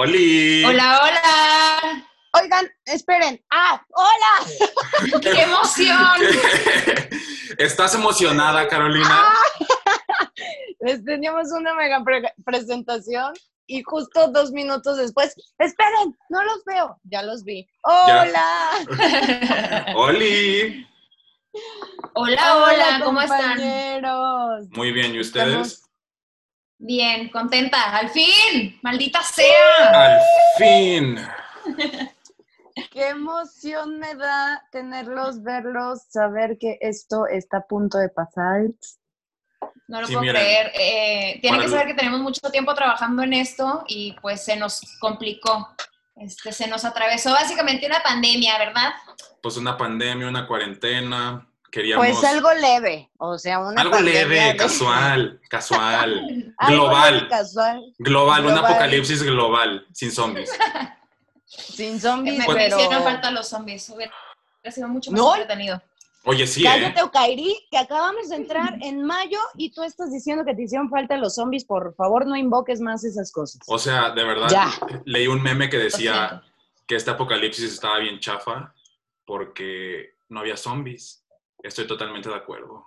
¡Oli! Hola, hola. Oigan, esperen. ¡Ah! ¡Hola! ¡Qué emoción! ¿Estás emocionada, Carolina? Les teníamos una mega pre- presentación y justo dos minutos después, esperen, no los veo. Ya los vi. ¡Hola! ¡Oli! Hola, hola, ¿cómo están? compañeros. Muy bien, ¿y ustedes? Bien, contenta. Al fin, maldita sea. Al fin. Qué emoción me da tenerlos, verlos, saber que esto está a punto de pasar. No lo Sí, puedo creer. Eh, tienen que saber que tenemos mucho tiempo trabajando en esto y pues se nos complicó. Este, se nos atravesó básicamente una pandemia, ¿verdad? Pues una pandemia, una cuarentena. Queríamos Pues algo leve, o sea, una algo leve, de- casual, casual, algo global. casual, global, un apocalipsis global, sin zombies. sin Me, zombies, me pero... hicieron falta los zombies. Hubiera sido mucho más No. entretenido. Oye, sí, ¿eh? Cállate, Okairi, que acabamos de entrar en mayo y tú estás diciendo que te hicieron falta los zombies. Por favor, no invoques más esas cosas. O sea, de verdad, Ya. leí un meme que decía que este apocalipsis estaba bien chafa porque no había zombies. Estoy totalmente de acuerdo.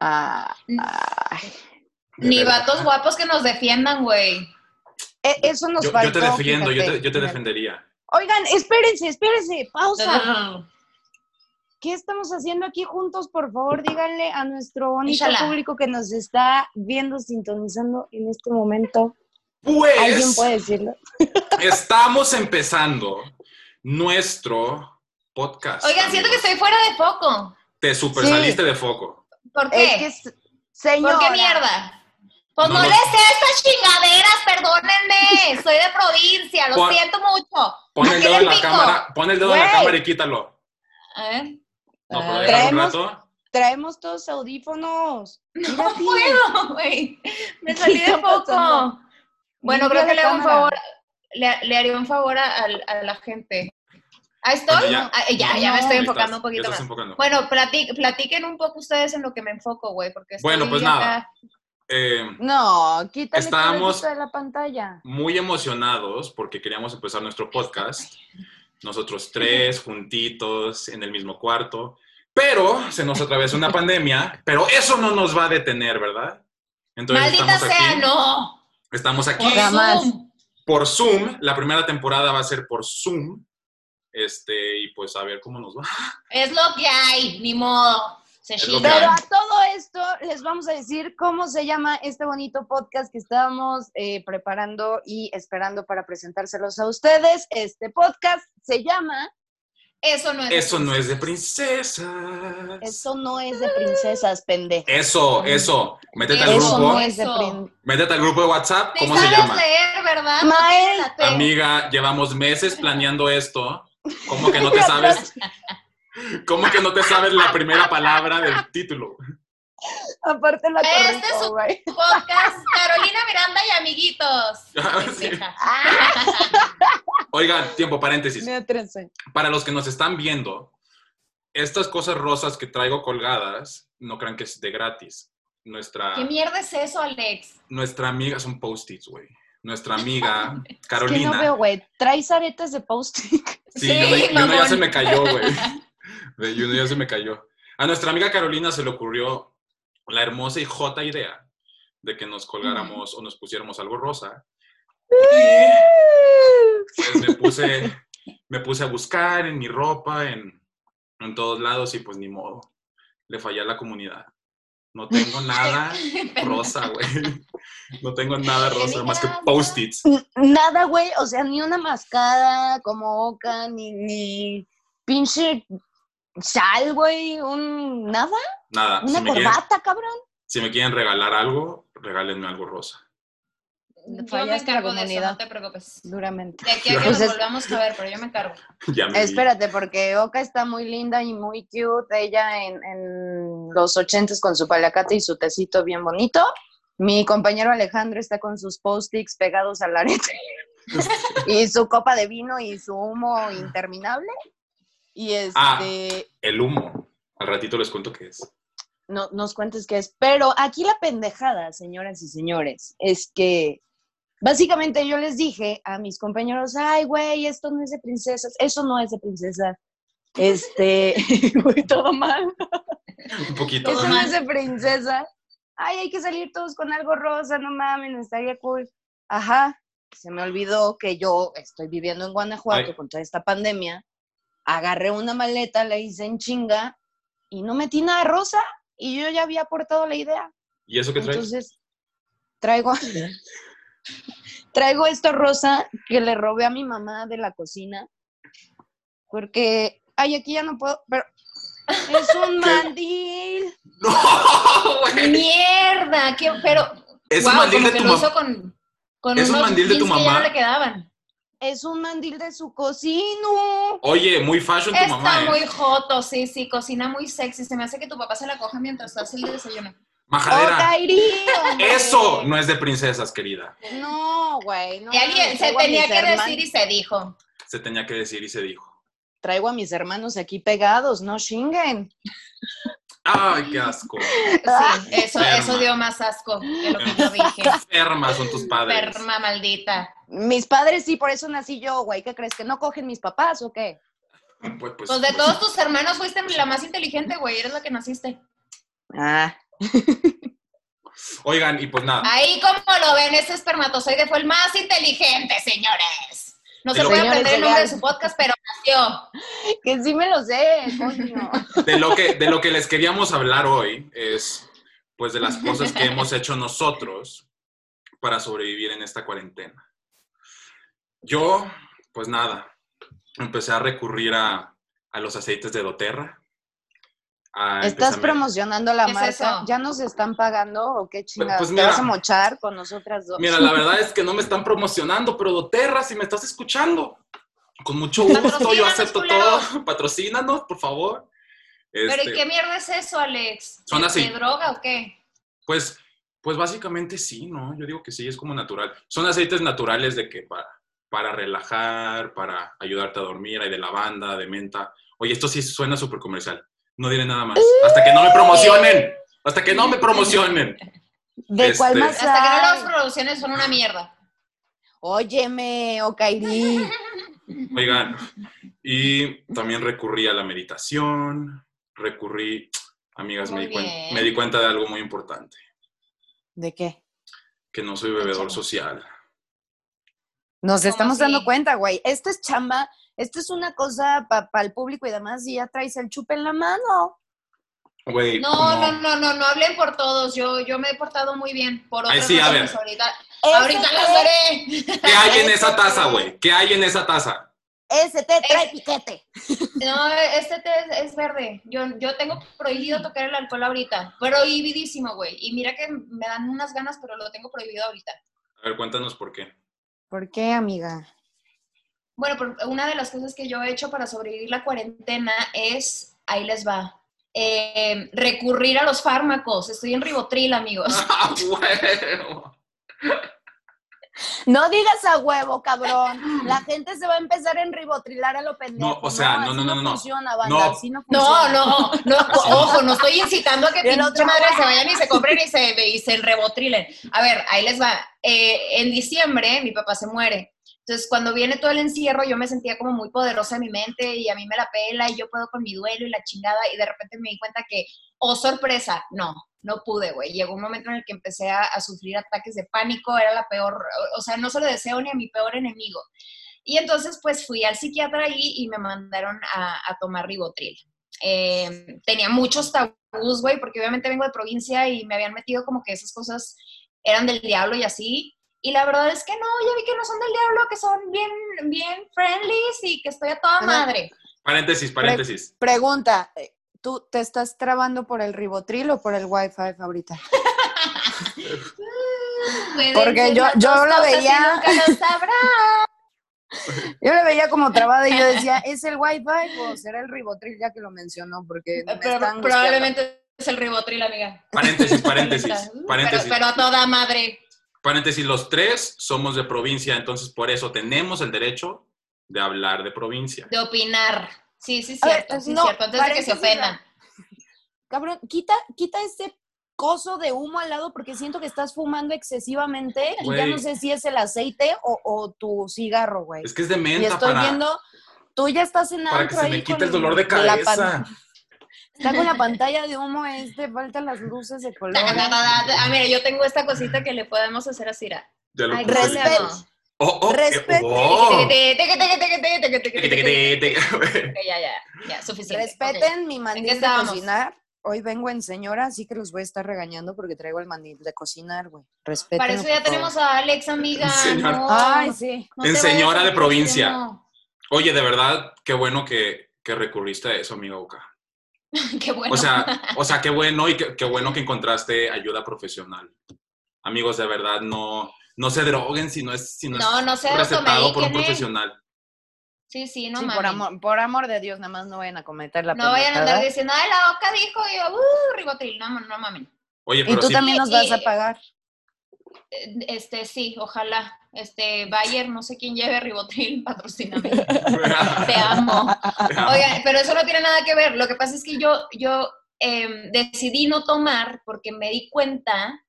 Ah, ay. De Ni verdad. vatos guapos que nos defiendan, güey. E- Eso nos Yo, yo te defiendo, yo te, fíjate. yo te defendería. Oigan, espérense, espérense, pausa. no, no, no. ¿Qué estamos haciendo aquí juntos? Por favor, díganle a nuestro bonito público que nos está viendo, sintonizando en este momento. ¿Alguien Pues puede decirlo? estamos empezando nuestro podcast. Oigan, siento que estoy fuera de foco. Te super Sí. saliste de foco. ¿Por Es qué? que, s- señora, ¿Por qué mierda? Pues No les sé estas chingaderas, perdónenme. Soy de provincia, lo Pon- siento mucho. Pon el dedo en la pico. cámara, pon el dedo en la cámara y quítalo. A ver. No, pero déjalo un Traemos- rato. traemos todos audífonos. No Mira, puedo, güey. Me salí ¿Qué de foco. Bueno, creo que le hago un favor, le, le haría un favor a, a- a la gente. Ahí estoy. Bueno, ya. Ah, ya, ya No, me estoy enfocando estás, un poquito más. enfocando. Bueno, plati- platiquen un poco ustedes en lo que me enfoco, güey, porque estoy Bueno, pues nada. Eh, No, quítale Estábamos- de la pantalla. muy emocionados porque queríamos empezar nuestro podcast. Nosotros tres, juntitos, en el mismo cuarto. Pero se nos atravesó una pandemia, pero eso no nos va a detener, ¿verdad? Entonces Maldita estamos sea, aquí. no. Estamos aquí Por. Zoom. por Zoom. La primera temporada va a ser por Zoom. Este, y pues a ver cómo nos va. Es lo que hay, ni modo. Se. Pero a todo esto les vamos a decir cómo se llama este bonito podcast que estábamos eh, preparando y esperando para presentárselos a ustedes. Este podcast se llama Eso no es. Eso no es de princesas. Eso no es de princesas, pendejo. Eso, eso. Métete al Eso grupo. no es de princesas. Métete al grupo de WhatsApp. ¿Cómo se sabes llama? leer, ¿verdad? Mael. Amiga, llevamos meses planeando esto. ¿Cómo que no te sabes? ¿Cómo que no te sabes la primera palabra del título? Aparte la Este es un-. Podcast Carolina Miranda y amiguitos. Sí. Pendeja. Oigan, tiempo, paréntesis. Para los que nos están viendo, estas cosas rosas que traigo colgadas, no crean que es de gratis. Nuestra, ¿Qué mierda es eso, Alex? nuestra amiga, son post-its, güey. Nuestra amiga, Es que Carolina. no veo, güey. ¿Traes aretes de post-it? Sí, Sí, uno, y uno ya se me cayó, güey. Y uno ya se me cayó. A nuestra amiga Carolina se le ocurrió la hermosa y jota idea de que nos colgáramos o nos pusiéramos algo rosa. Y pues me puse, me puse a buscar en mi ropa, en, en todos lados, y pues ni modo. Le fallé a la comunidad. No tengo nada rosa, güey. No tengo nada rosa más que post-its. Nada, güey. O sea, ni una mascada como Oca, ni, ni pinche sal, güey. Un... ¿Nada? Nada. ¿Una Si me, quieren, corbata, cabrón? si me quieren regalar algo, regálenme algo rosa. Yo me Fallaste la encargo de eso, no te preocupes. Duramente. De aquí a que Pues nos es- volvamos a ver, pero yo me encargo. Ya me vi. Espérate, porque Oka está muy linda y muy cute. Ella en, en los ochentas con su palacate y su tecito bien bonito. Mi compañero Alejandro está con sus post-its pegados al arete y su copa de vino y su humo interminable. Y este, Ah. El humo. Al ratito les cuento qué es. no, nos cuentes qué es. Pero aquí la pendejada, señoras y señores, es que Básicamente yo les dije a mis compañeros, ay, güey, esto no es de princesas, eso no es de princesas. Este, güey, todo mal. Un poquito. Eso no es de princesa. Ay, hay que salir todos con algo rosa, no mames, estaría cool. Ajá, se me olvidó que yo estoy viviendo en Guanajuato Ay. con toda esta pandemia. Agarré una maleta, la hice en chinga y no metí nada rosa y yo ya había aportado la idea. ¿Y eso qué traes? Entonces, traigo, traigo esto rosa que le robé a mi mamá de la cocina. Porque, ay, aquí ya no puedo, pero es un ¿Qué? mandil. ¡No, güey! ¡Mierda! ¿Qué, pero, Es guau, un mandil de tu lo mamá. hizo con, con Es un mandil de tu jeans que ya mamá. no le quedaban. Es un mandil de su cocina. Oye, muy fashion tu Está mamá, ¿eh? muy joto, sí, sí, cocina muy sexy. Se me hace que tu papá se la coja mientras hace el desayuno. ¡Oh, Majadera. Eso no es de princesas, querida. No, güey. No, Y alguien se tenía que decir y se dijo. Se tenía que decir y se dijo. Traigo a mis hermanos aquí pegados, no chinguen. ¡Ay, qué asco! Sí, eso, Enferma. eso dio más asco que lo que yo dije. Enfermas son tus padres. Enferma maldita. Mis padres sí, por eso nací yo, güey. ¿Qué crees? ¿Que no cogen mis papás o qué? Pues, pues, Pues de todos tus hermanos fuiste la más inteligente, güey. Eres la que naciste. Ah. Oigan, y pues nada. Ahí como lo ven, ese espermatozoide fue el más inteligente, señores. No se puede aprender el nombre de su podcast, pero nació. Que sí me lo sé, coño. De lo que, de lo que les queríamos hablar hoy es, pues, de las cosas que hemos hecho nosotros para sobrevivir en esta cuarentena. Yo, pues nada, empecé a recurrir a, a los aceites de doTERRA. A- ¿Estás promocionando la ¿Qué es marca? eso? ¿Ya nos están pagando o qué chingados? pues ¿Te mira. vas a mochar con nosotras dos? Mira, la verdad es que no me están promocionando, pero doTERRA, si me estás escuchando, con mucho gusto, yo acepto todo. Patrocínanos, por favor. ¿Pero Este, y qué mierda es eso, Alex? Son ¿De- así. ¿De droga o qué? Pues, pues básicamente sí, ¿no? Yo digo que sí, es como natural. Son aceites naturales de que para, para relajar, para ayudarte a dormir, hay de lavanda, de menta. Oye, esto sí suena súper comercial. No diré nada más. Hasta que no me promocionen. Hasta que no me promocionen. ¿De cuál este- más Hasta que no las producciones son una mierda. Óyeme, Okairi. Oigan, y también recurrí a la meditación, recurrí, amigas, me di, cuen- bien. me di cuenta de algo muy importante, ¿De qué? que no soy bebedor social. Nos ¿Cómo estamos dando cuenta, güey. Esto es chamba, esto es una cosa para el público y demás, y ya traes el chupe en la mano. No, no, no, no, no hablen por todos. Yo, yo me he portado muy bien. Por Ay, otras sí, a razones. ver. Ahorita, ahorita té- las daré. ¿Qué hay en esa taza, té- güey? ¿Qué hay en esa taza? Ese te trae Es- piquete. No, este té es, es verde. Yo, yo tengo prohibido tocar el alcohol ahorita. Prohibidísimo, güey. Y mira que me dan unas ganas, pero lo tengo prohibido ahorita. A ver, cuéntanos por qué. ¿Por qué, amiga? Bueno, una de las cosas que yo he hecho para sobrevivir la cuarentena es, ahí les va, eh, recurrir a los fármacos. Estoy en ribotril, amigos. ¡Ah, huevo! No digas a huevo, cabrón. La gente se va a empezar a enribotrilar a lo pendejo. No, o sea, no, no, no, no, no. funciona, banda, No. así no No, funciona. no, no, ojo, no estoy incitando a que pinche madre se vayan y se compren y se, y se. A ver, ahí les va. Eh, en diciembre mi papá se muere. Entonces, cuando viene todo el encierro, yo me sentía como muy poderosa en mi mente y a mí me la pela y yo puedo con mi duelo y la chingada y de repente me di cuenta que, oh sorpresa, no, no pude, güey. Llegó un momento en el que empecé a, sufrir ataques de pánico, era la peor, o sea, no se lo deseo ni a mi peor enemigo. Y entonces, pues fui al psiquiatra ahí y me mandaron a, tomar ribotril. Eh, tenía muchos tabús, güey, porque obviamente vengo de provincia y me habían metido como que esas cosas eran del diablo y así. Y la verdad es que no, ya vi que no son del diablo, que son bien, bien friendlies y que estoy a toda madre. Paréntesis, paréntesis. Pregunta, eh, ¿tú te estás trabando por el ribotril o por el wifi ahorita? Porque yo- yo la veía- nunca lo sabrá. Yo le veía como trabada y yo decía, ¿es el wifi o será el ribotril ya que lo mencionó? Porque me Pero están probablemente es el ribotril, amiga. Paréntesis, paréntesis, Pero, paréntesis. pero a toda madre. Paréntesis, los tres somos de provincia, entonces por eso tenemos el derecho de hablar de provincia. De opinar. Sí, sí, ver, cierto, sí, no, cierto. Antes de que se ofendan. Cabrón, quita, quita ese coso de humo al lado porque siento que estás fumando excesivamente y ya no sé si es el aceite o, o tu cigarro, güey. Es que es de Y menta estoy para, viendo, tú ya estás en para que se me quite el dolor de cabeza. Está con la pantalla de humo este, faltan las luces de color. Ah, mira, yo tengo esta cosita que le podemos hacer así. Ra. Ya lo Ay, puse. Respeto. Oh, oh, oh. Ok, Ya, ya, ya, suficiente. Respeten mi mandil de cocinar. Hoy vengo en señora, así que los voy a estar regañando porque traigo el mandil de cocinar, güey. Ok. Respeten. Para eso ya tenemos a Alex, amiga. No, Ay, sí. no En señora a de provincia. Oye, de verdad, qué bueno que, que recurriste a eso, amiga Oka. Qué bueno. O sea, o sea, qué bueno y qué, qué bueno que encontraste ayuda profesional. Amigos, de verdad, no, no se droguen si no es, si no No, es no se recetado por un profesional. sí, sí, no Sí, mames. por, amor, por amor de Dios, nada más no vayan a cometer la no vayan a andar diciendo, ay, la oca dijo, y yo, uh, ribotril. No, no mames. Oye, Y pero tú sí, también nos vas a Y- pagar. Este, sí, ojalá. Este, Bayer, no sé quién lleve ribotril, patrocíname. Te amo. Oigan, pero eso no tiene nada que ver. Lo que pasa es que yo, yo em, decidí no tomar porque me di cuenta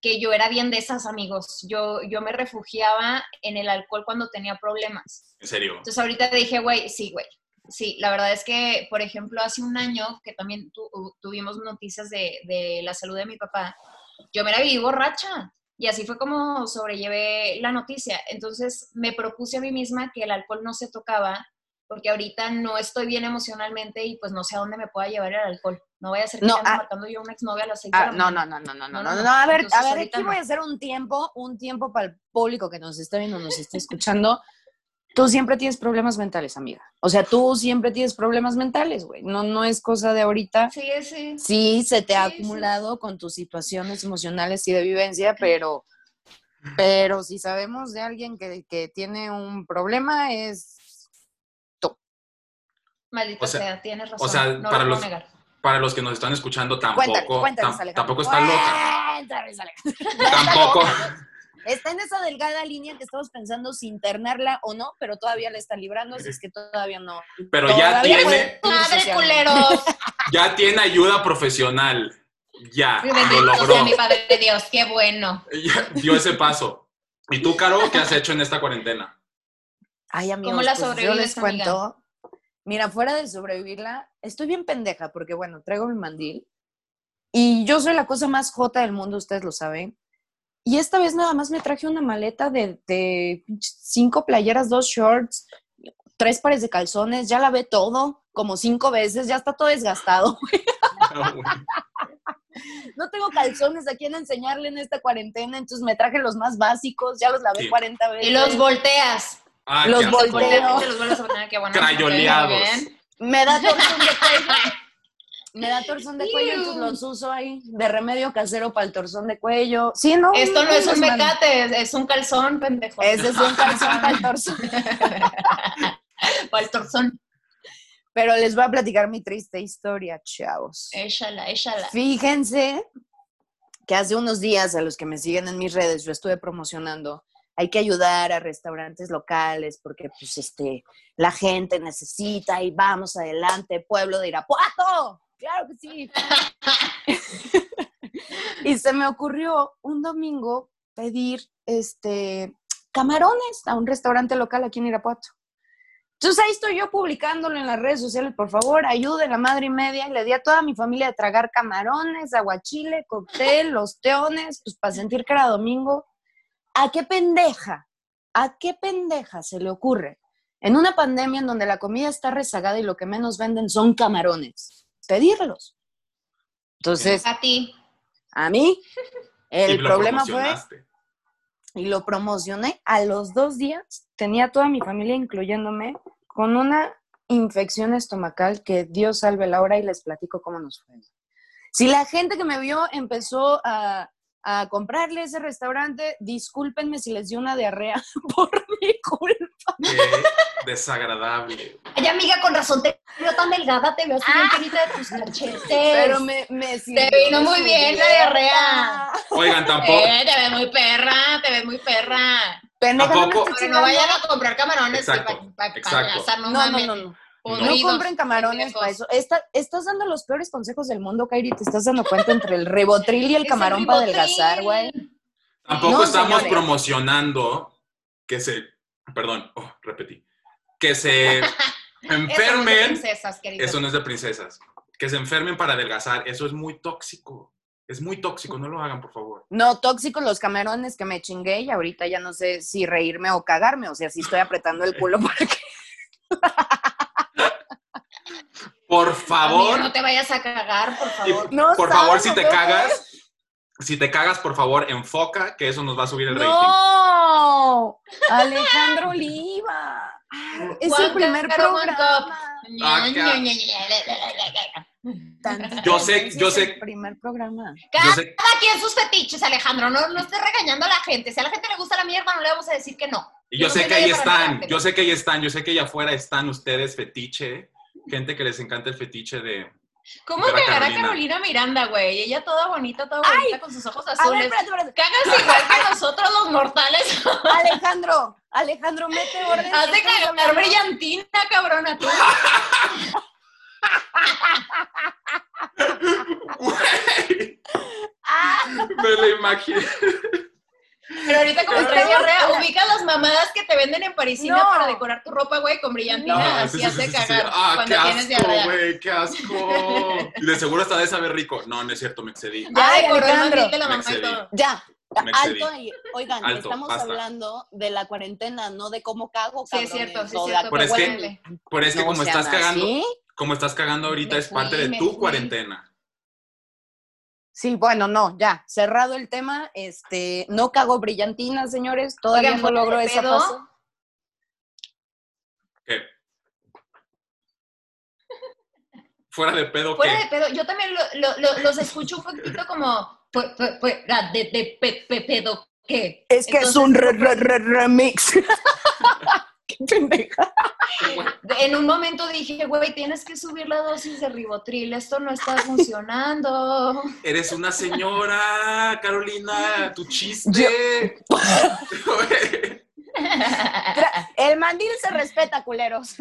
que yo era bien de esas amigos. Yo, yo me refugiaba en el alcohol cuando tenía problemas. en serio. Entonces ahorita dije, güey, sí, güey. Sí, la verdad es que, por ejemplo, hace un año que también tu- tuvimos noticias de, de la salud de mi papá, yo me la viví borracha. Y así fue como sobrellevé la noticia. Entonces me propuse a mí misma que el alcohol no se tocaba, porque ahorita no estoy bien emocionalmente y pues no sé a dónde me pueda llevar el alcohol. No vaya a ser que No, ande ah. marcando yo a una exnovia a las seis de Ah, la no, no, no, no, no, No, no, no, no, no. A ver, Entonces, a ver, aquí no. voy a hacer un tiempo, un tiempo para el público que nos está viendo, nos está escuchando. Tú siempre tienes problemas mentales, amiga. O sea, tú siempre tienes problemas mentales, güey. No, no es cosa de ahorita. Sí, sí. Sí, se te ha Sí, sí. acumulado con tus situaciones emocionales y de vivencia, pero, pero si sabemos de alguien que, que tiene un problema es Maldita O sea- sea, tienes razón. sea, no para lo los-. Para los que nos están escuchando, tampoco, cuéntales, tam- tampoco está loca. Cuéntales, Tampoco. Está en esa delgada línea que estamos pensando si internarla o no, pero todavía la está librando, así es que todavía no. Pero ya tiene, Madre culeros. ya tiene ayuda profesional. Ya, lo Bendito logró. sea mi Padre de Dios, qué bueno. Ya dio ese paso. ¿Y tú, Caro, qué has hecho en esta cuarentena? Ay, amigos, ¿Cómo la pues yo sobrevives, les cuento. Mira, fuera de sobrevivirla, estoy bien pendeja porque, bueno, traigo mi mandil y yo soy la cosa más jota del mundo, ustedes lo saben. Y esta vez nada más me traje una maleta de, de cinco playeras, dos shorts, tres pares de calzones, ya lavé todo como cinco veces, ya está todo desgastado. No tengo calzones a quien enseñarle en esta cuarentena, entonces me traje los más básicos, ya los lavé Sí. 40 veces. Y los volteas. Ah, Los volteo. Volteas y los vuelves a poner, qué bueno. Crayoleados. Me da torzón de cuello. Me da torzón de cuello, entonces los uso ahí de remedio casero para el torzón de cuello. Sí, no. Esto no es un mecate, es, es un calzón, pendejo. Ese es un calzón para el torzón. O el torzón. Pero les voy a platicar mi triste historia, chavos. Échala, échala. Fíjense que hace unos días a los que me siguen en mis redes yo estuve promocionando hay que ayudar a restaurantes locales porque pues este la gente necesita y vamos adelante, pueblo de Irapuato. Claro que sí. y se me ocurrió un domingo pedir este camarones a un restaurante local aquí en Irapuato. Entonces ahí estoy yo publicándolo en las redes sociales, por favor, ayuden la madre y media. Y le di a toda mi familia de tragar camarones, aguachile, cóctel, los teones, pues para sentir que era domingo. ¿A qué pendeja? ¿A qué pendeja se le ocurre? En una pandemia en donde la comida está rezagada y lo que menos venden son camarones, pedirlos. Entonces, A ti. a mí, el problema fue y lo promocioné. A los dos días tenía toda mi familia, incluyéndome, con una infección estomacal que Dios salve la hora y les platico cómo nos fue. Si la gente que me vio empezó a, a comprarle ese restaurante, discúlpenme si les dio una diarrea por mi culpa. Qué desagradable. Ay, amiga, con razón te veo tan delgada, te veo así bien penita de tus cachetes. Pero me, me sirvió vino de muy bien la diarrea. Oigan, tampoco. Eh, te ves muy perra, te ves muy perra. No Pero no chingando. vayan a comprar camarones Exacto, para exacto. no, No, no, no, no. No compren camarones para eso. Estás dando los peores consejos del mundo, Kairi. Te estás dando cuenta entre el rebotril y el camarón para adelgazar, güey. Tampoco No, estamos señores. promocionando que se, perdón, oh, repetí, que se Eso no es de enfermen. Eso no es de princesas. Que se enfermen para adelgazar, eso es muy tóxico. Es muy tóxico, no lo hagan, por favor. No, tóxicos los camarones que me chingué y ahorita ya no sé si reírme o cagarme. O sea, si estoy apretando el culo para que. Por Amigo, favor, no te vayas a cagar, por y favor. No por favor, si te cagas, si te cagas, por favor, enfoca que eso nos va a subir el rating. ¡No! Alejandro Oliva. Es el Juan primer programa. Yo sé- yo sé- el primer programa. Cada sé, quien sus fetiches, Alejandro. No, no estés regañando a la gente. Si a la gente le gusta la mierda, no le vamos a decir que no. y yo no sé que ahí están, yo sé que ahí están, yo sé que allá afuera están ustedes fetiche, gente que les encanta el fetiche de... ¿Cómo Ver a cagar a Carolina. Carolina Miranda, güey? Ella toda bonita, toda bonita, con sus ojos azules. Cagas igual que nosotros los mortales. Alejandro, Alejandro, mete orden. Has de cagar brillantina, cabrona, tú. Ah, Me lo imagino. Pero ahorita como traes Estamos- diarrea, ubica las mamadas que te venden en Parisina No. para decorar tu ropa, güey, con brillantina. No, así hace cagar Ah, cuando qué tienes asco, diarrea. güey, qué asco. Y de seguro hasta de saber rico. No, no es cierto, me excedí. Ya Ay, decoró el Alejandro. mandil de la Me mamá y excedí. todo. ya. Alto ahí. Oigan, Alto, estamos basta. hablando de la cuarentena, no de cómo cago, Sí, es cierto, sí, es de cierto. Pero es que-. Pero es que No como estás cagando, así. como estás cagando ahorita Me es parte fui, de tu fui. cuarentena. Sí, bueno, no, ya, cerrado el tema, este, no cago brillantina, señores, todavía Oigan, no logro de esa fase. ¿Qué? Fuera de pedo, Fuera de pedo, yo también lo- lo- lo- los escucho un poquito como fu- fu- fuera de, de pe- pe- pedo, ¿qué? Es que es un re- re- re- remix. Qué pendeja. En un momento dije, güey, tienes que subir la dosis de ribotril, esto no está funcionando. Eres una señora, Carolina, tu chiste. El mandil se respeta, culeros.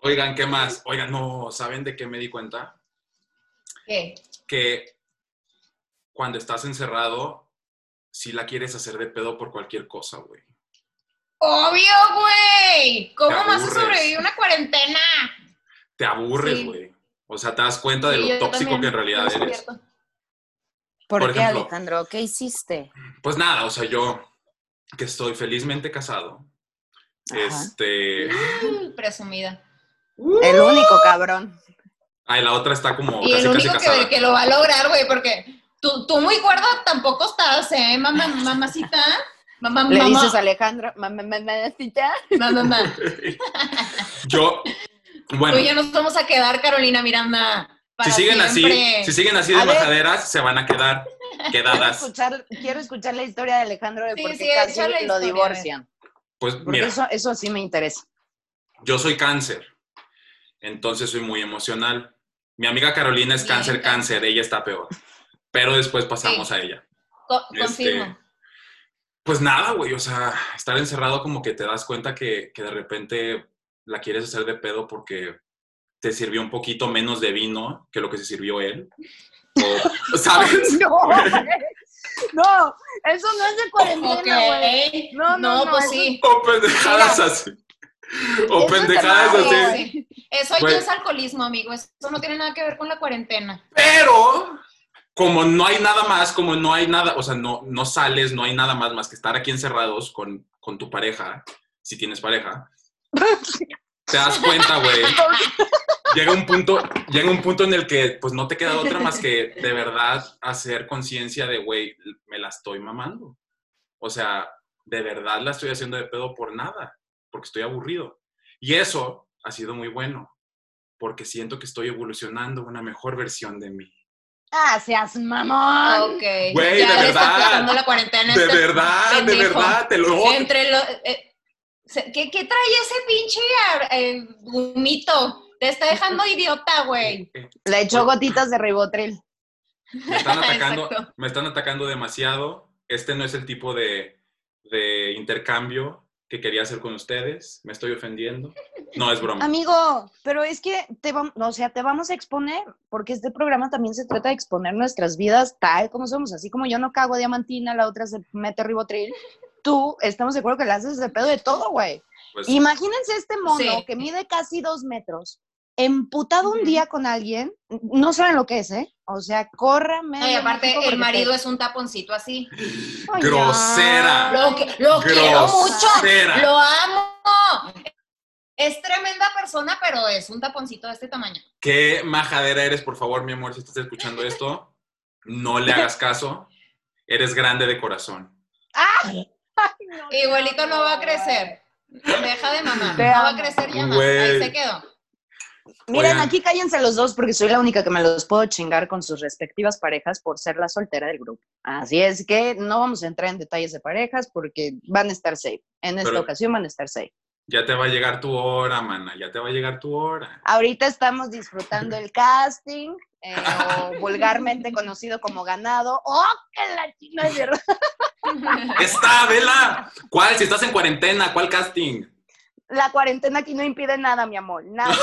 Oigan, ¿qué más? Oigan, no, ¿saben de qué me di cuenta? ¿Qué? Que cuando estás encerrado, si la quieres hacer de pedo por cualquier cosa, güey. Obvio, güey. ¿Cómo Te vas a sobrevivir una cuarentena? Te aburres, Sí. güey. O sea, te das cuenta de Sí, lo tóxico también que en realidad eres. ¿Por, Por qué, ejemplo. Alejandro? ¿Qué hiciste? Pues nada, o sea, yo que estoy felizmente casado, Ajá. este... Presumida. El único cabrón. Ay, la otra está como Y casi, el único que lo va a lograr, güey, porque tú, tú muy cuerda tampoco estás, ¿eh, mamá, mamacita? Mamá, Le mamá, dices a Alejandro, mamá, mamacita. mamá, mamá. Yo, bueno, Tú y yo nos vamos a quedar, Carolina Miranda. si para siguen siempre. así, si siguen así de A ver. majaderas, se van a quedar Quiero quedadas. escuchar, quiero escuchar la historia de Alejandro de Sí, por qué sí, casi lo historia, divorcian. Pues Porque mira, eso, eso sí me interesa. yo soy cáncer, entonces soy muy emocional. Mi amiga Carolina es Bien, cáncer, cáncer. cáncer, ella está peor. Pero después pasamos Sí. a ella. Co- Este, confirmo. Pues nada, güey, o sea, estar encerrado como que te das cuenta que, que de repente la quieres hacer de pedo porque te sirvió un poquito menos de vino que lo que se sirvió él. O, ¿Sabes? No, no, eso no es de cuarentena, güey. No, no, no, pues eso- sí. O pendejadas Mira. así. O es pendejadas de así. Eso Pues- ya es alcoholismo, amigo. Eso no tiene nada que ver con la cuarentena. Pero, como no hay nada más, como no hay nada, o sea, no, no sales, no hay nada más más que estar aquí encerrados con, con tu pareja, si tienes pareja, te das cuenta, güey. Llega un punto, llega un punto en el que pues no te queda otra más que de verdad hacer conciencia de, güey, me la estoy mamando. O sea, de verdad la estoy haciendo de pedo por nada, porque estoy aburrido. Y eso ha sido muy bueno, porque siento que estoy evolucionando una mejor versión de mí. Ah, seas mamón. Ok. Güey, ya de verdad. la cuarentena. De este verdad, de verdad, te lo Entre lo, eh, ¿qué, ¿Qué trae ese pinche eh, humito? Te está dejando idiota, güey. Le echó gotitas de ribotril. Me están atacando, me están atacando demasiado. Este no es el tipo de, de intercambio que quería hacer con ustedes. Me estoy ofendiendo. No, es broma. Amigo, pero es que te vamos, o sea, te vamos a exponer, porque este programa también se trata de exponer nuestras vidas tal como somos, así como yo no cago diamantina, la otra se mete ribotril, tú estamos de acuerdo que le haces de pedo de todo, güey. Pues, Imagínense este mono Sí. que mide casi dos metros, emputado un día con alguien, no saben lo que es, ¿eh? O sea, corra No, y aparte, el marido es un taponcito así. Grosera. Lo, que- lo quiero mucho. Lo amo. Es tremenda persona, pero es un taponcito de este tamaño. Qué majadera eres, por favor, mi amor, si estás escuchando esto, no le hagas caso. Eres grande de corazón. Igualito no va a crecer. Deja de mamar. No va a crecer ya más. Ahí se quedó. Miren, Oigan. aquí cállense los dos porque soy la única que me los puedo chingar con sus respectivas parejas por ser la soltera del grupo. Así es que no vamos a entrar en detalles de parejas porque van a estar safe. En esta Pero- ocasión van a estar safe. Ya te va a llegar tu hora, mana, ya te va a llegar tu hora. Ahorita estamos disfrutando el casting, eh, o vulgarmente conocido como ganado. ¡Oh, que la china es verdad! ¡Está, vela! ¿Cuál? Si estás en cuarentena, ¿cuál casting? La cuarentena aquí no impide nada, mi amor, nada.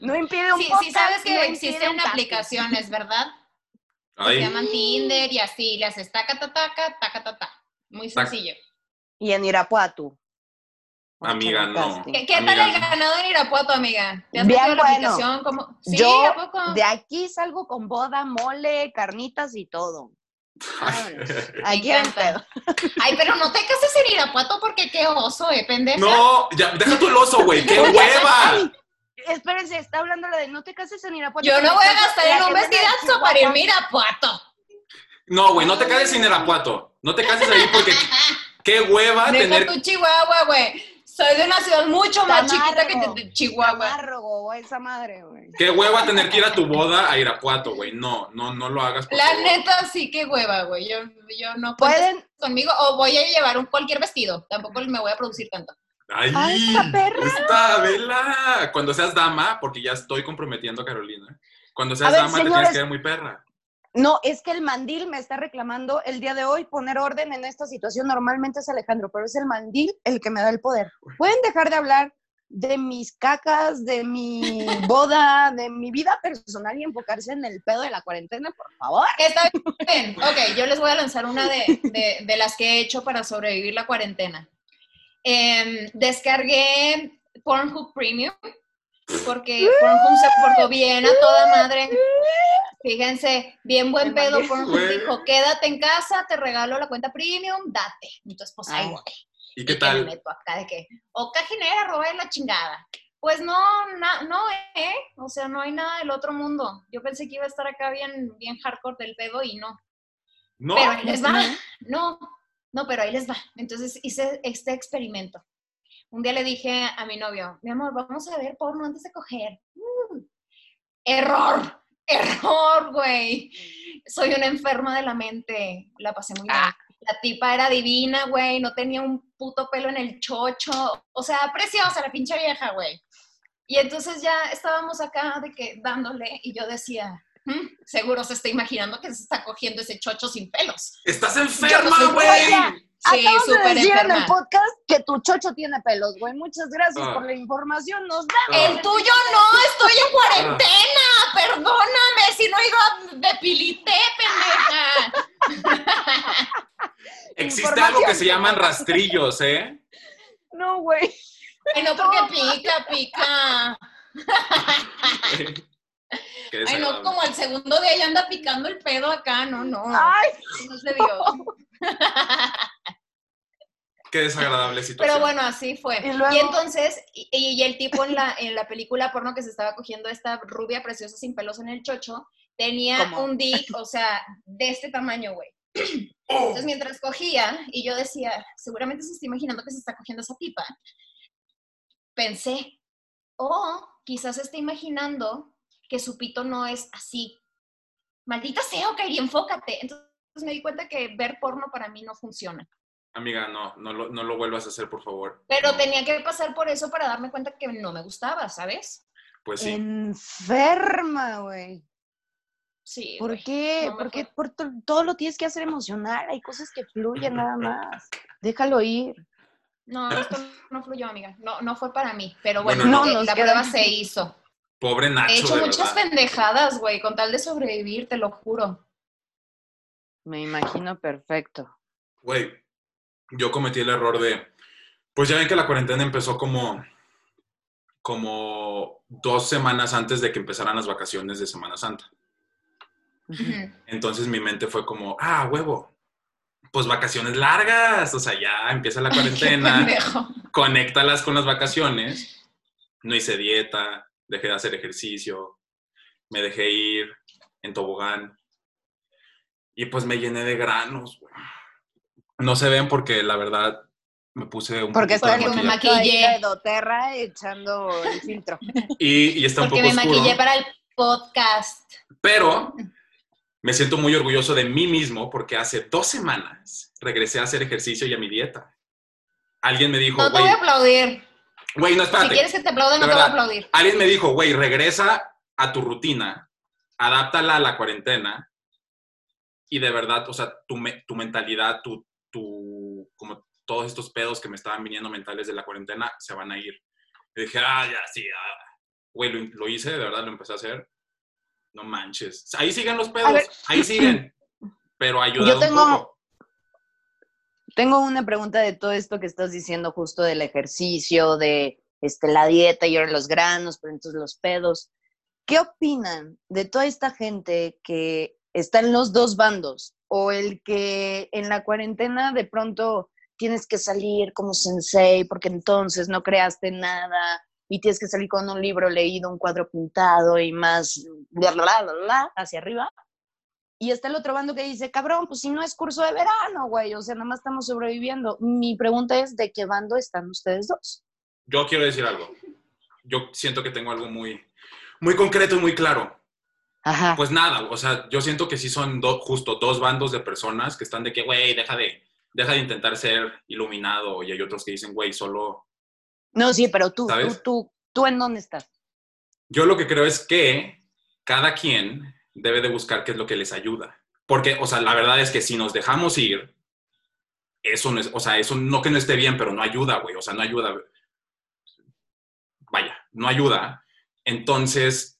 No impide un Sí, podcast, sí sabes no que impide existen aplicaciones, ¿verdad? Que se Ay, llaman Tinder y así. Le haces taca, taca, taca, taca, taca. Muy sencillo. Y en Irapuato. Amiga, no. ¿Qué, tal el no. ganado en Irapuato, amiga? ¿Te has Bien la bueno. aplicación? ¿Cómo? ¿Sí? Yo, ¿A poco? De aquí salgo con boda, mole, carnitas y todo. En encanta. pedo. Ay, pero no te cases en Irapuato porque qué oso, eh, pendeja. No, ya, deja tu el oso, güey, qué hueva. Ay, espérense, está hablando la de no te cases en Irapuato. Yo no voy a gastar en un vestidazo para irme a Irapuato. No, güey, no te cases en Irapuato. No te cases ahí porque qué hueva Deja tener. tu Chihuahua, güey. Soy de una ciudad mucho más chiquita que Chihuahua. Esa madre, güey. Qué hueva tener que ir a tu boda a Irapuato, güey. No, no, no lo hagas. Por La favor. neta sí que hueva, güey. Yo, yo no Pueden. conmigo o voy a llevar un cualquier vestido. Tampoco me voy a producir tanto. Ay, Ay, esta perra. Esta, vela. Cuando seas dama, porque ya estoy comprometiendo a Carolina. Cuando seas A ver, dama, te tienes que ver muy perra. No, es que el mandil me está reclamando el día de hoy poner orden en esta situación. Normalmente es Alejandro, pero es el mandil el que me da el poder. ¿Pueden dejar de hablar de mis cacas, de mi boda, de mi vida personal y enfocarse en el pedo de la cuarentena, por favor? Está bien. Ok, yo les voy a lanzar una de, de- de las que he hecho para sobrevivir la cuarentena. Em, descargué Pornhub Premium porque Pornhub se portó bien a toda madre. Fíjense, bien buen pedo. Güey. dijo, quédate en casa, te regalo la cuenta Premium, date. Entonces, pues ahí Ah. voy. ¿Y qué que me tal? meto acá de que, o cajinera, robé la chingada. Pues no, na- no, ¿eh? O sea, no hay nada del otro mundo. Yo pensé que iba a estar acá bien, bien hardcore del pedo y no. No. Pero ahí les va. No, no, pero ahí les va. Entonces hice este experimento. Un día le dije a mi novio, mi amor, vamos a ver porno antes de coger. Uh, error, error, güey. Soy una enferma de la mente. La pasé muy mal. Ah. La tipa era divina, güey, no tenía un puto pelo en el chocho. O sea, preciosa la pinche vieja, güey. Y entonces ya estábamos acá de que dándole y yo decía, "Mm, seguro se está imaginando que se está cogiendo ese chocho sin pelos. Estás enferma, güey. Sí, Acabas de súper decir en el enferma. podcast que tu chocho tiene pelos, güey. Muchas gracias Ah. por la información. Nos vemos. El tuyo no, estoy en cuarentena. Perdóname si no ido de pilité, pendeja. Existe algo que se llaman rastrillos, ¿eh? No, güey. Ay, no, porque pica, pica. Ay, no, como al segundo día ya anda picando el pedo acá. No, no. Ay, No se dio. Qué desagradable situación. Pero bueno, así fue. Y Y, entonces, y, y el tipo en la, en la película porno que se estaba cogiendo esta rubia preciosa sin pelos en el chocho, tenía ¿Cómo? un dick, o sea, de este tamaño, güey. Oh, Entonces, mientras cogía, y yo decía, seguramente se está imaginando que se está cogiendo esa tipa, pensé, o quizás se está imaginando que su pito no es así. Maldita sea, Kairi, enfócate. Entonces me di cuenta que ver porno para mí no funciona. Amiga, no, no lo, no lo vuelvas a hacer, por favor. Pero tenía que pasar por eso para darme cuenta que no me gustaba, ¿sabes? Pues sí. enferma, güey. Sí. ¿Por qué? no ¿Por qué todo lo tienes que hacer emocional? Hay cosas que fluyen nada más. Déjalo ir. No, esto no fluyó, amiga. No, no fue para mí. Pero bueno, Bueno, no. la prueba se hizo. Pobre Nacho, He hecho de muchas verdad. pendejadas, güey, con tal de sobrevivir, te lo juro. Me imagino perfecto. Güey, yo cometí el error de, pues ya ven que la cuarentena empezó como, como dos semanas antes de que empezaran las vacaciones de Semana Santa. Entonces mi mente fue como, ah, huevo, pues vacaciones largas, o sea, ya empieza la cuarentena, conéctalas con las vacaciones. No hice dieta, dejé de hacer ejercicio, me dejé ir en tobogán y pues me llené de granos, güey. No se ven porque la verdad me puse un Porque poquito de Porque me maquillé. doTERRA echando el filtro. y, y está un Porque poco me oscuro, maquillé para el podcast. pero me siento muy orgulloso de mí mismo porque hace dos semanas regresé a hacer ejercicio y a mi dieta. Alguien me dijo, No te voy a aplaudir. güey, no, Si espérate. quieres que te aplaude, De no te voy a aplaudir. Alguien me dijo, güey, regresa a tu rutina, adáptala a la cuarentena y de verdad, o sea, tu, me- tu mentalidad, tu, tu, como todos estos pedos que me estaban viniendo mentales de la cuarentena se van a ir. Y dije, ah, ya, sí, ah. Güey, lo, lo hice, de verdad, lo empecé a hacer. No manches. Ahí siguen los pedos, ahí siguen. Pero ayuda Yo tengo- un poco. Tengo una pregunta de todo esto que estás diciendo justo del ejercicio, de este, la dieta y ahora los granos, pero entonces los pedos. ¿Qué opinan de toda esta gente que está en los dos bandos? O el que en la cuarentena de pronto tienes que salir como sensei porque entonces no creaste nada y tienes que salir con un libro leído, un cuadro pintado y más hacia arriba. Y está el otro bando que dice, cabrón, pues si no es curso de verano, güey, o sea, nada más estamos sobreviviendo. Mi pregunta es, ¿de qué bando están ustedes dos? Yo quiero decir algo. Yo siento que tengo algo muy, muy concreto y muy claro. Ajá. Pues nada, o sea, yo siento que sí son do- justo dos bandos de personas que están de que, güey, deja de, deja de intentar ser iluminado. Y hay otros que dicen, güey, solo... no, sí, pero tú, tú, tú, ¿tú en dónde estás? Yo lo que creo es que cada quien debe de buscar qué es lo que les ayuda. Porque, o sea, la verdad es que si nos dejamos ir, eso no es, o sea, eso no que no esté bien, pero no ayuda, güey, o sea, no ayuda. Vaya, no ayuda. Entonces,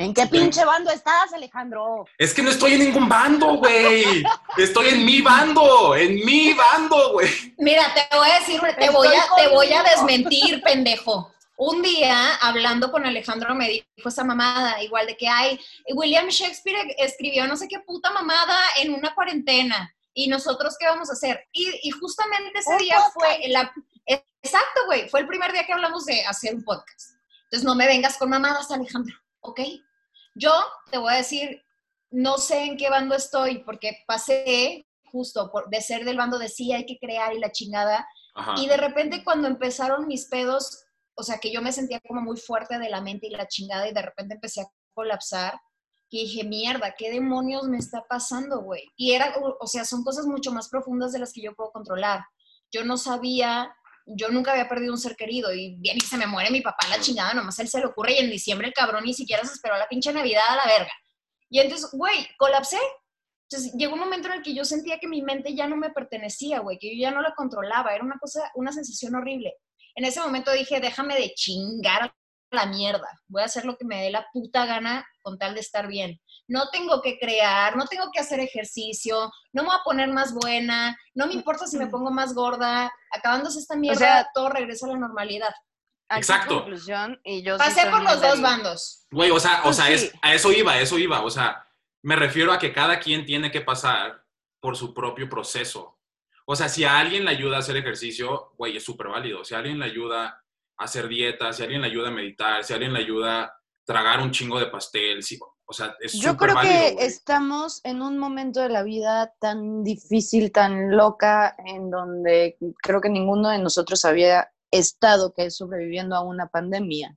¿En qué pinche bando estás, Alejandro? Es que no estoy en ningún bando, güey. Estoy en mi bando, en mi bando, güey. Mira, te voy a decir, te voy a, te voy a desmentir, pendejo. Un día, hablando con Alejandro, me dijo esa mamada, igual de que hay, William Shakespeare escribió no sé qué puta mamada en una cuarentena. ¿Y nosotros qué vamos a hacer? Y, y justamente ese día podcast. fue, la, exacto, güey, fue el primer día que hablamos de hacer un podcast. Entonces, no me vengas con mamadas, Alejandro, ¿ok? Yo te voy a decir, no sé en qué bando estoy, porque pasé justo por, de ser del bando de sí hay que crear y la chingada, Ajá. y de repente cuando empezaron mis pedos, o sea, que yo me sentía como muy fuerte de la mente y la chingada y de repente empecé a colapsar, y dije, mierda, ¿qué demonios me está pasando, güey? Y era, o- o sea, son cosas mucho más profundas de las que yo puedo controlar. Yo no sabía, yo nunca había perdido un ser querido y bien y se me muere mi papá la chingada, nomás él se le ocurre y en diciembre el cabrón ni siquiera se esperó a la pinche Navidad a la verga. Y entonces, güey, colapsé. Entonces llegó un momento en el que yo sentía que mi mente ya no me pertenecía, güey, que yo ya no la controlaba, era una cosa, una sensación horrible. En ese momento dije, déjame de chingar a la mierda, voy a hacer lo que me dé la puta gana con tal de estar bien. No tengo que crear, no tengo que hacer ejercicio, no me voy a poner más buena, no me importa si me pongo más gorda, acabándose esta mierda, sea, todo regresa a la normalidad. Exacto. conclusión, y yo Pasé por los dos bandos. Güey, o sea, o Pues sea, sí. es, a eso iba, a eso iba. O sea, me refiero a que cada quien tiene que pasar por su propio proceso. O sea, si a alguien le ayuda a hacer ejercicio, güey, es súper válido. Si a alguien le ayuda hacer dieta, si alguien le ayuda a meditar, si alguien le ayuda a tragar un chingo de pastel, sí, o sea, es Yo creo válido. que estamos en un momento de la vida tan difícil, tan loca, en donde creo que ninguno de nosotros había estado, que es sobreviviendo a una pandemia,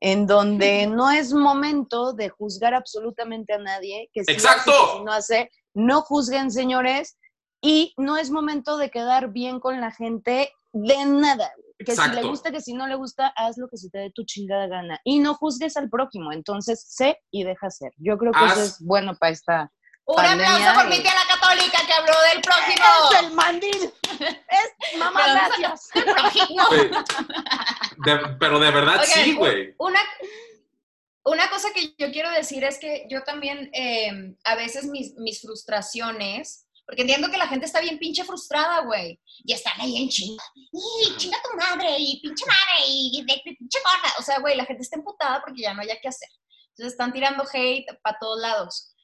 en donde no es momento de juzgar absolutamente a nadie, que si ¡Exacto! hace, si no hace, no juzguen, señores, y no es momento de quedar bien con la gente de nada. Que si le Exacto. gusta, que si no le gusta, haz lo que se te dé tu chingada gana. Y no juzgues al prójimo, entonces sé y deja ser. Yo creo que Haz- eso es bueno para esta. Un Pandemia aplauso por y- mi tía la católica que habló del prójimo. ¡Es el mandil! ¡Es mamá, Pero no gracias! El. Güey, de- pero de verdad Oigan, sí, güey. Una, una cosa que yo quiero decir es que yo también, eh, a veces mis, mis frustraciones, porque entiendo que la gente está bien pinche frustrada, güey, y están ahí en chinga, y chinga tu madre, y pinche madre, y de, de pinche gorda. O sea, güey, la gente está emputada porque ya no haya qué hacer. Entonces están tirando hate para todos lados.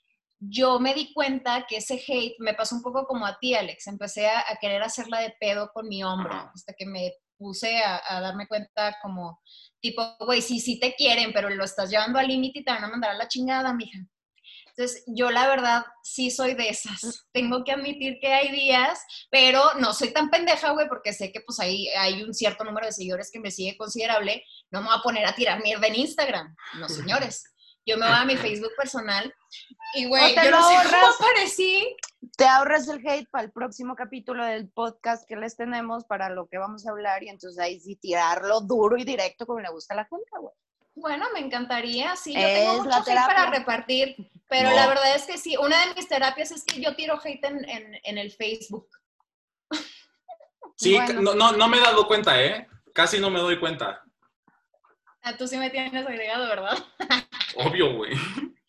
Yo me di cuenta que ese hate me pasó un poco como a ti, Alex. Empecé a, a querer hacerla de pedo con mi hombro, hasta que me puse a, a darme cuenta como, tipo, güey, sí, sí te quieren, pero lo estás llevando al límite y te van a mandar a la chingada, mija. Entonces, yo la verdad sí soy de esas. Tengo que admitir que hay días, pero no soy tan pendeja, güey, porque sé que pues ahí hay un cierto número de seguidores que me sigue considerable. No me voy a poner a tirar mierda en Instagram. No, señores. Yo me voy a mi Facebook personal y, güey, yo lo no sé cómo aparecí. Te ahorras el hate para el próximo capítulo del podcast que les tenemos para lo que vamos a hablar y entonces ahí sí tirarlo duro y directo como le gusta a la gente, güey. Bueno, me encantaría, sí, yo Es tengo mucho para repartir, pero No. la verdad es que sí, una de mis terapias es que yo tiro hate en, en- en el Facebook. Sí, Bueno. no, no, no me he dado cuenta, ¿eh? Casi no me doy cuenta. Ah, tú sí me tienes agregado, ¿verdad? Obvio, güey.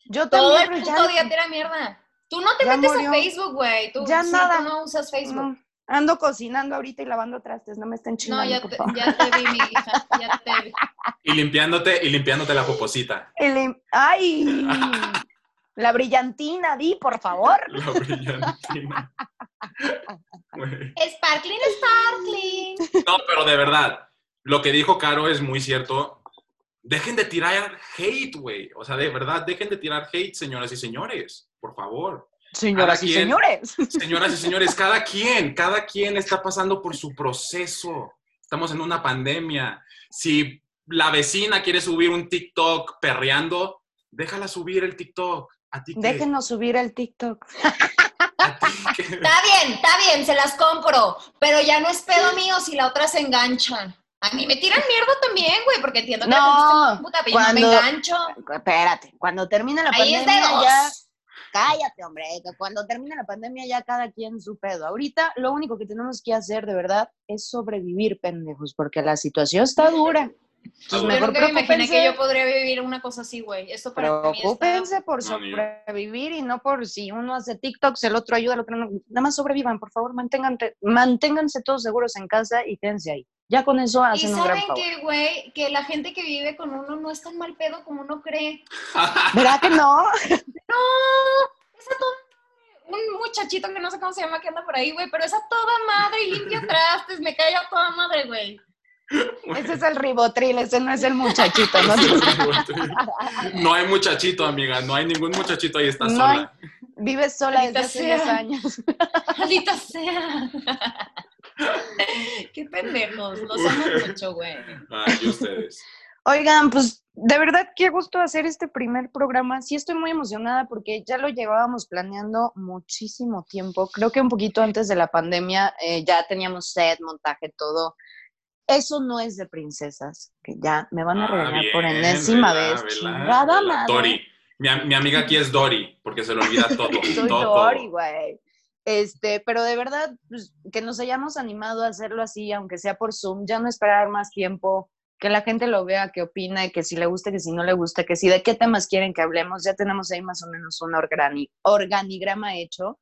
Yo Todo también, el puto día tira mierda. Tú no te Ya metes murió. a Facebook, güey. Tú Ya sí, nada. tú no usas Facebook. no, ando cocinando ahorita y lavando trastes, no me estén No, chingando, ya por te, favor. ya te vi, mi hija. Ya te vi. Y limpiándote, y limpiándote la poposita. El em- ¡Ay! La brillantina, di, por favor. La brillantina. Sparkling, sparkling. No, pero de verdad, lo que dijo Caro es muy cierto. Dejen de tirar hate, güey. O sea, de verdad, dejen de tirar hate, señoras y señores. Por favor. Señoras Cada y quien. señores. Señoras y señores, cada quien, cada quien está pasando por su proceso. Estamos en una pandemia. Si la vecina quiere subir un TikTok perreando, déjala subir el TikTok. ¿A ti qué? Déjenos subir el TikTok. Está bien, está bien, se las compro. Pero ya no es pedo mío si la otra se enganchan. A mí me tiran mierda también, güey, porque entiendo que la No, muy puta, pero yo no cuando- me engancho. Espérate, cuando termine la Ahí es de pandemia dos. ya... Cállate, hombre, que cuando termine la pandemia ya cada quien su pedo. Ahorita lo único que tenemos que hacer de verdad es sobrevivir, pendejos, porque la situación está dura. Entonces, mejor nunca me imaginé que yo podría vivir una cosa así, güey. Esto para está... preocúpense por sobrevivir y no por si uno hace TikToks, el otro ayuda, el otro no. Nada más sobrevivan, por favor, manténganse, manténganse todos seguros en casa y quédense ahí. Ya con eso Y hacen un gran saben favor. que, güey, que la gente que vive con uno no es tan mal pedo como uno cree. ¿Verdad que no? No, es a toda un muchachito que no sé cómo se llama que anda por ahí, güey, pero es a toda madre y limpia trastes, me cae a toda madre, güey. Ese es el ribotril, ese no es el muchachito, ¿no? No hay muchachito, amiga. No hay ningún muchachito ahí. Está No sola. Vives sola desde hace 10 sea. años. Maldita sea. Qué pendejos, los amo mucho, güey. Ay, y ustedes. Oigan, pues de verdad qué gusto hacer este primer programa. Sí estoy muy emocionada porque ya lo llevábamos planeando muchísimo tiempo. Creo que un poquito antes de la pandemia eh, ya teníamos set, montaje, todo. Eso no es de princesas, que ya me van a Ah, regañar por enésima vez. Chingada madre. Dori. Mi, mi amiga aquí es Dori, porque se le olvida todo. Soy todo. Dory, güey. Este, pero de verdad, pues, que nos hayamos animado a hacerlo así, aunque sea por Zoom, ya no esperar más tiempo, que la gente lo vea, que opine, que si le gusta, que si no le gusta, que si de qué temas quieren que hablemos, ya tenemos ahí más o menos un organi- organigrama hecho.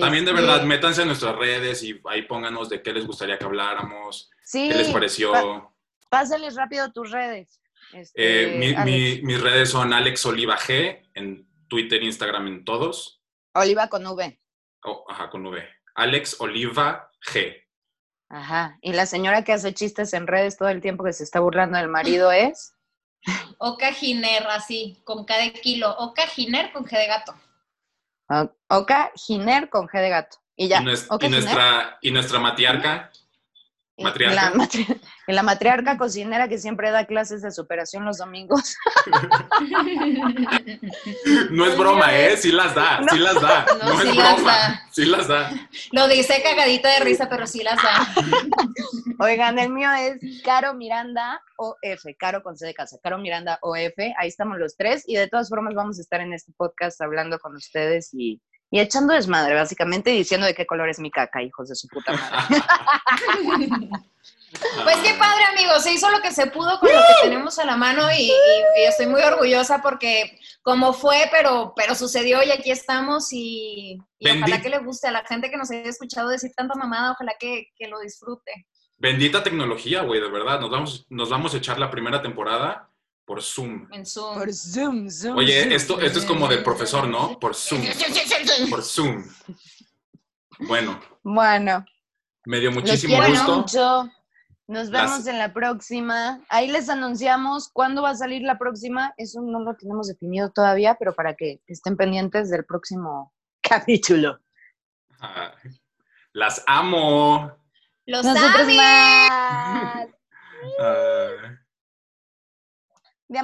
También de Este, verdad, métanse en nuestras redes y ahí pónganos de qué les gustaría que habláramos, sí, qué les pareció. pa- pásales rápido tus redes. Este, Eh, mi- Alex. mi- mis redes son Alex Oliva G, en Twitter, Instagram, en todos. Oliva con V. Oh, ajá, con V. Alex Oliva G. Ajá. Y la señora que hace chistes en redes todo el tiempo que se está burlando del marido es. Oca Giner, así, con K de kilo. Oca Giner con G de gato. O- Oka Giner con G de gato. Y ya. Y, nues- Oka y nuestra, y nuestra matriarca. La, matri- y la matriarca cocinera que siempre da clases de superación los domingos. no es broma, ¿eh? Sí las da, sí las da. No, No, sí es broma, da. sí las da. Lo dice cagadita de risa, pero sí las da. Oigan, el mío es Caro Miranda OF, Caro con C de casa, Caro Miranda OF, ahí estamos los tres y de todas formas vamos a estar en este podcast hablando con ustedes y, y echando desmadre, básicamente y diciendo de qué color es mi caca, hijos de su puta madre. Pues qué padre, amigos. Se hizo lo que se pudo con lo que tenemos a la mano y, y- y estoy muy orgullosa porque como fue, pero, pero sucedió y aquí estamos y, y ojalá que le guste a la gente que nos haya escuchado decir tanta mamada, ojalá que, que lo disfrute. Bendita tecnología, güey, de verdad. Nos vamos, nos vamos a echar la primera temporada por Zoom. En Zoom. Por Zoom, Zoom. Oye, Zoom. esto, esto es como del profesor, ¿no? Por Zoom. Por Zoom. Bueno, Bueno, me dio los muchísimo quiero gusto. mucho. Nos Las- vemos en la próxima. Ahí les anunciamos cuándo va a salir la próxima. Eso no lo tenemos definido todavía, pero para que estén pendientes del próximo capítulo. Ay, Las amo. Los Nosotros amo. más.